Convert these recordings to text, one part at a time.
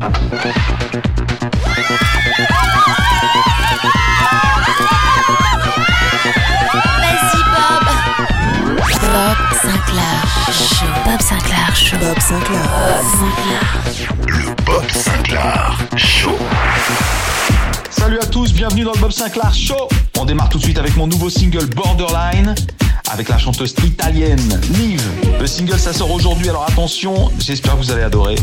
Bob. Bob Sinclair Show. Bob Sinclair Show. Bob Sinclair. Le Bob Sinclair Show. Salut à tous, bienvenue dans le Bob Sinclair Show. On démarre tout de suite avec mon nouveau single Borderline avec la chanteuse italienne Nive. Le single ça sort aujourd'hui, alors attention, j'espère que vous allez adorer.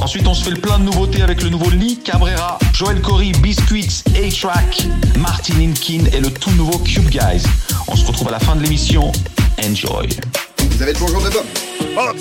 Ensuite, on se fait le plein de nouveautés avec le nouveau Lee Cabrera, Joel Corey, Biscuits, A-Track, Martin Inkin et le tout nouveau Cube Guys. On se retrouve à la fin de l'émission. Enjoy. Vous avez le bonjour de Bob. Bob.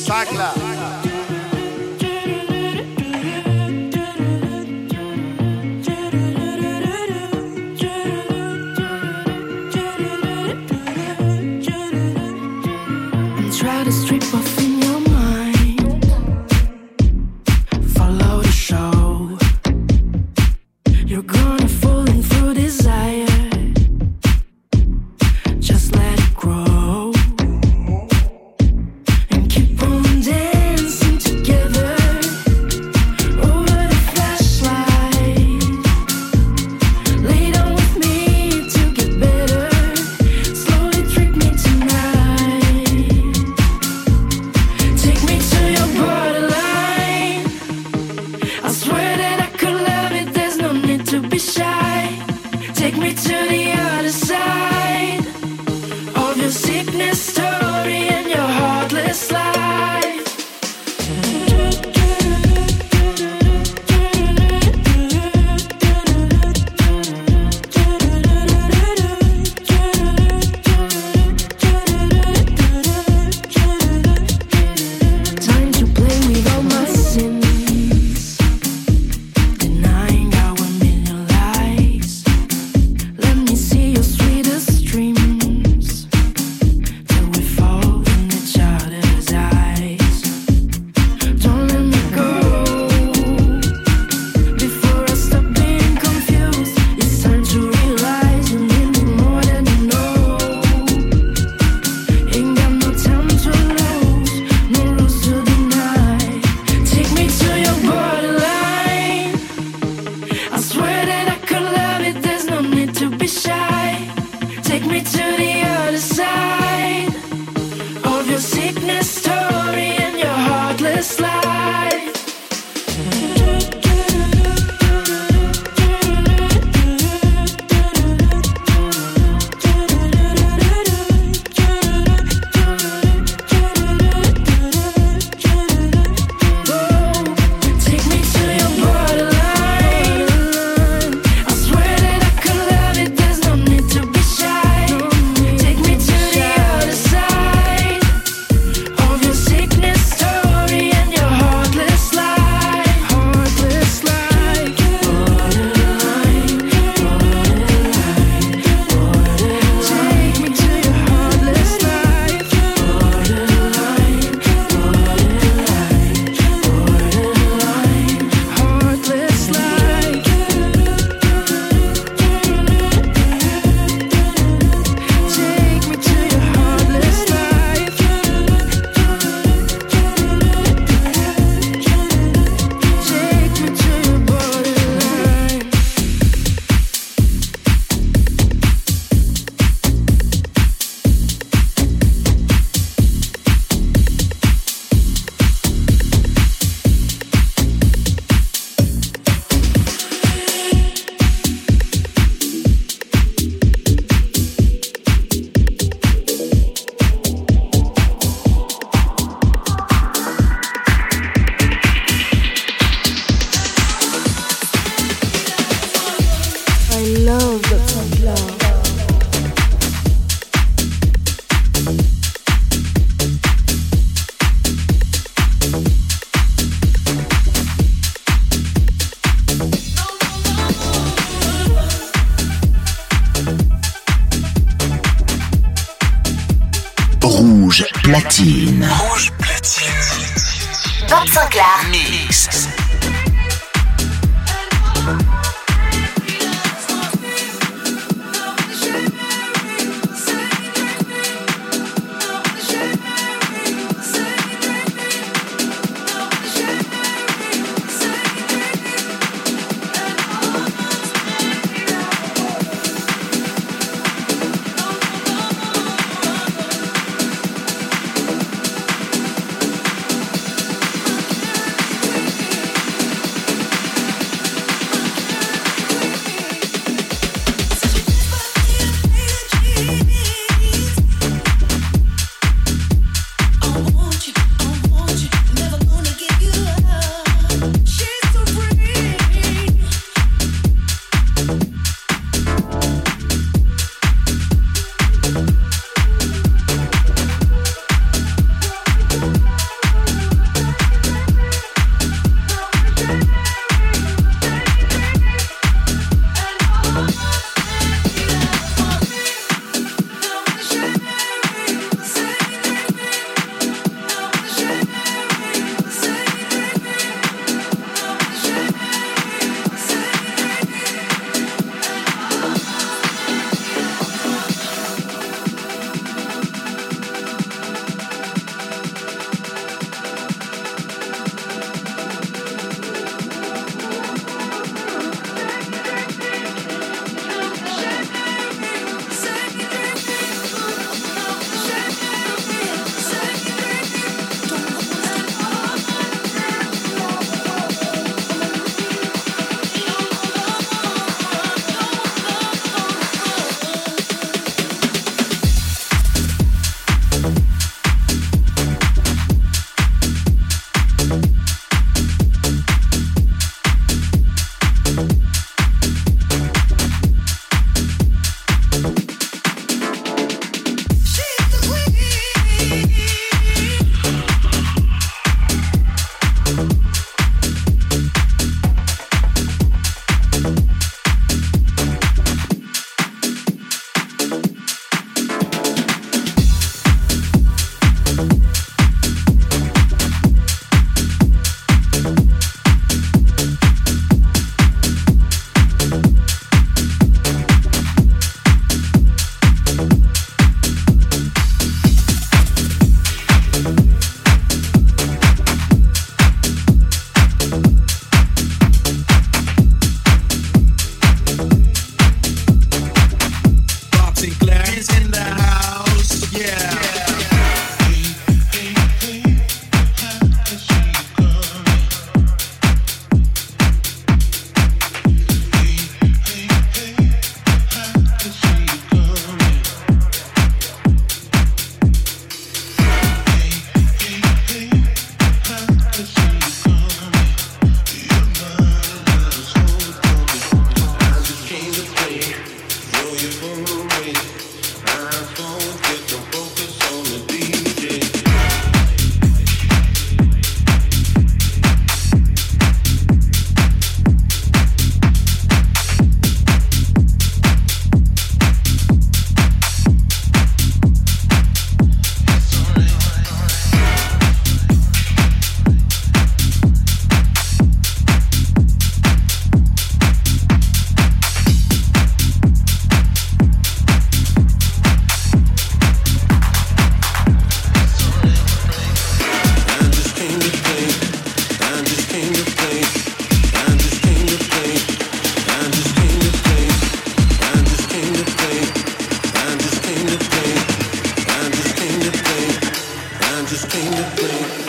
just came to bring.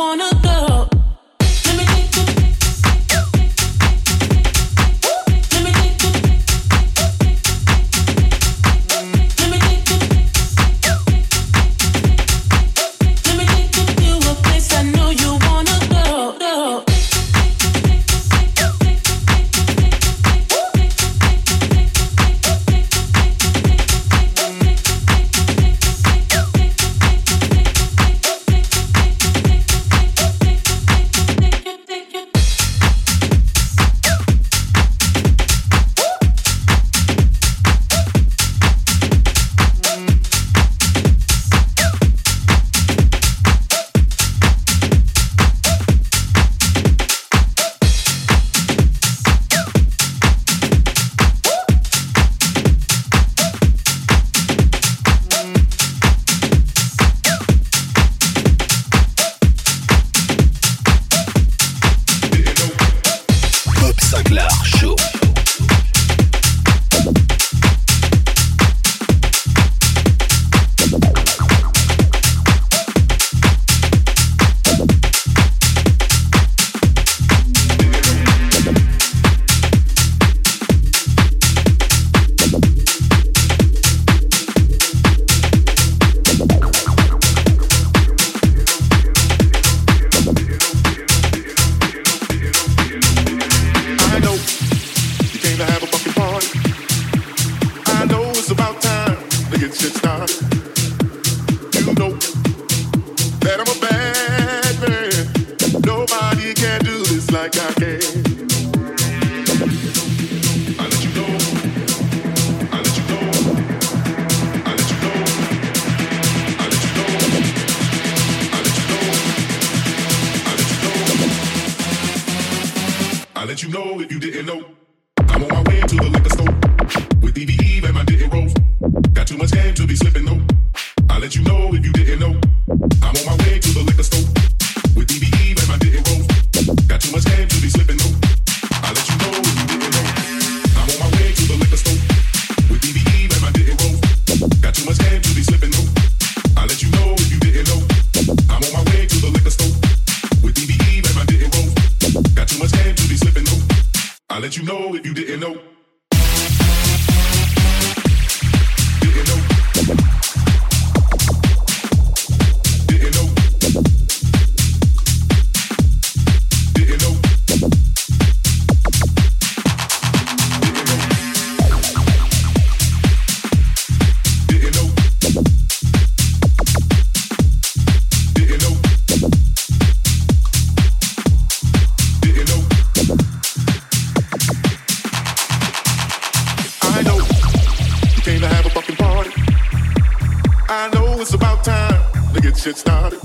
shit started.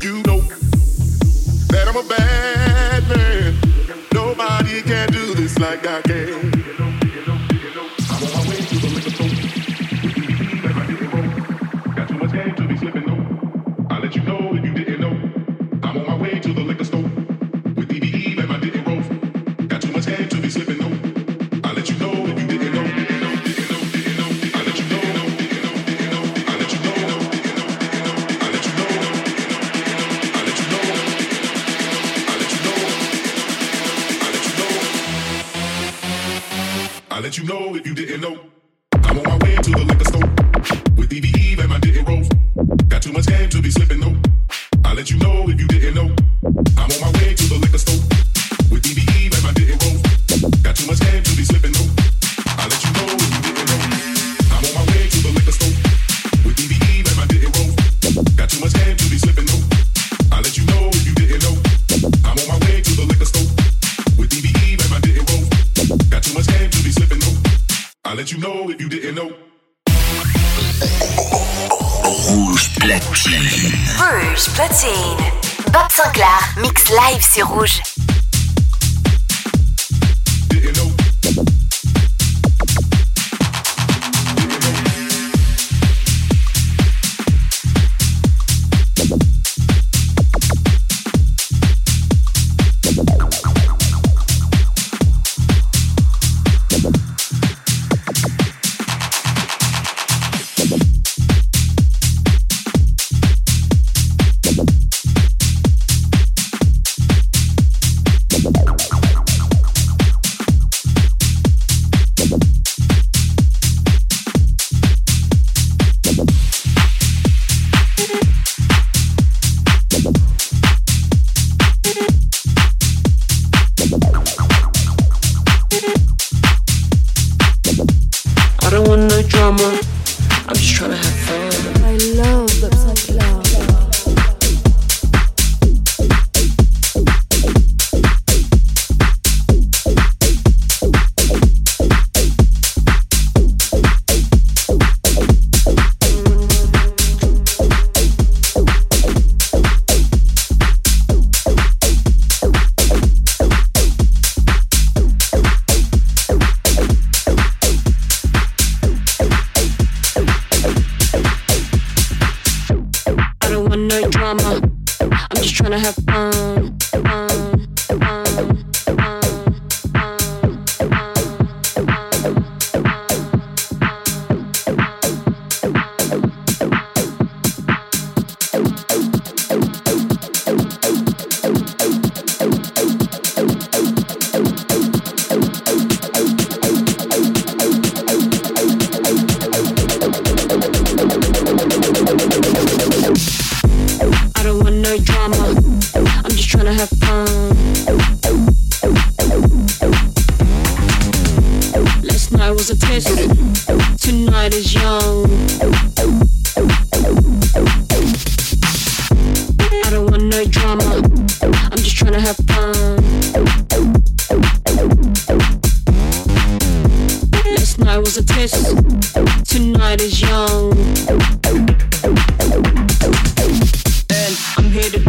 You know that I'm a bad man. Nobody can do this like I can.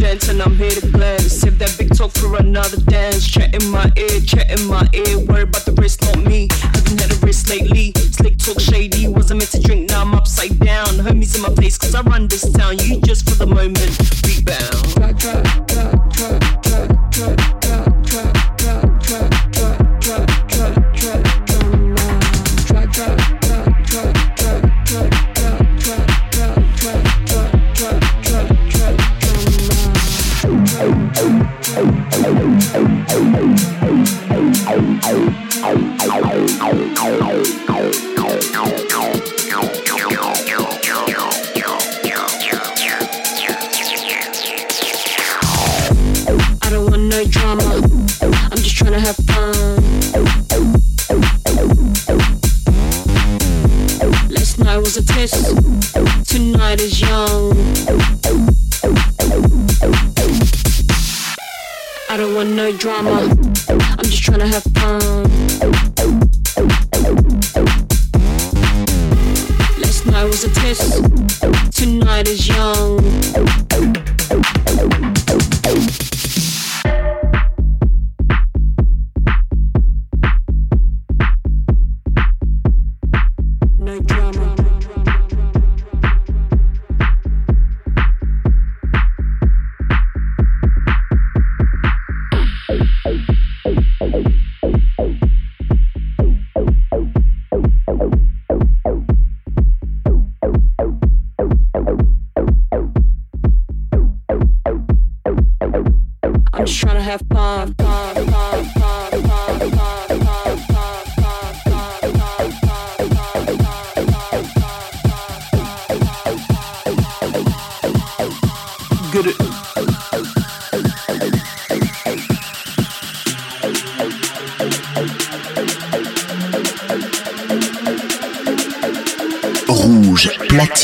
and I'm here to plan. Save that big talk for another dance. Chat in my ear, chat in my ear. Worry about the wrist, not me. Haven't had a wrist lately. Slick talk shady, wasn't meant to drink, now I'm upside down. Homies in my face, cause I run this town. You just for the moment, rebound.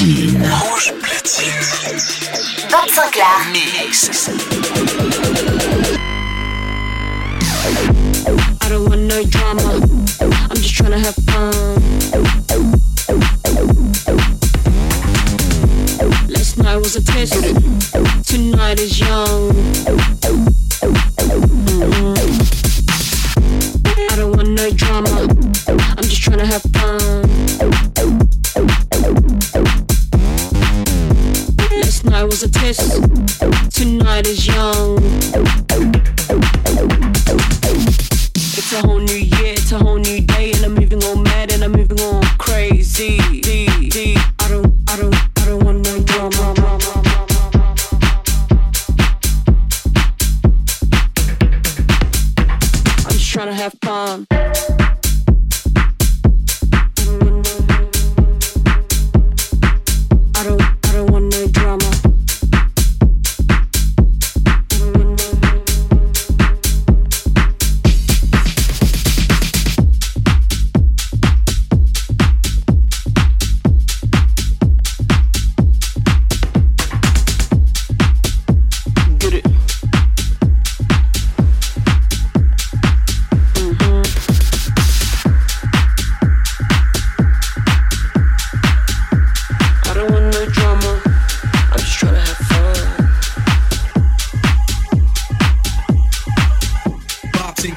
platine. Rouge platine. Bob Sinclair. Mix. I don't want no drama. I'm just trying to have fun. Last night was a test. Tonight is young.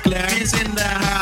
Claire is in the house.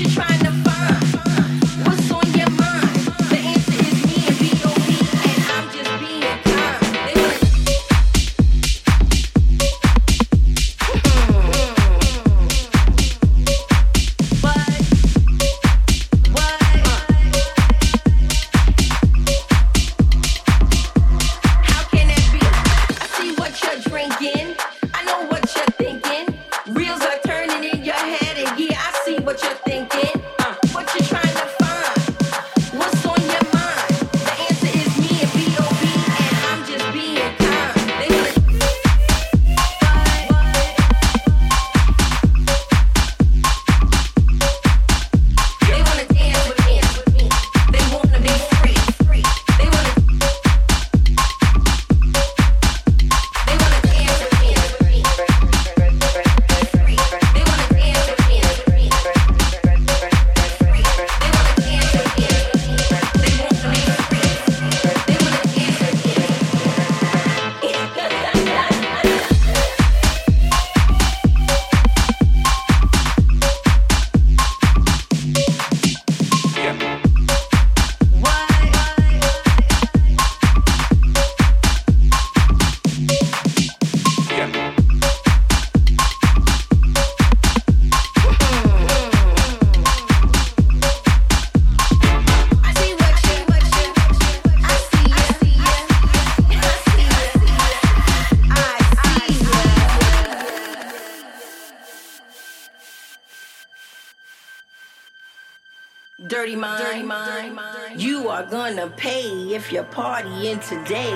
you trying? And today.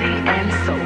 body and soul.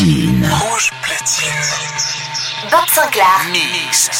Platine. Rouge platine. Bob Sinclair. Mix.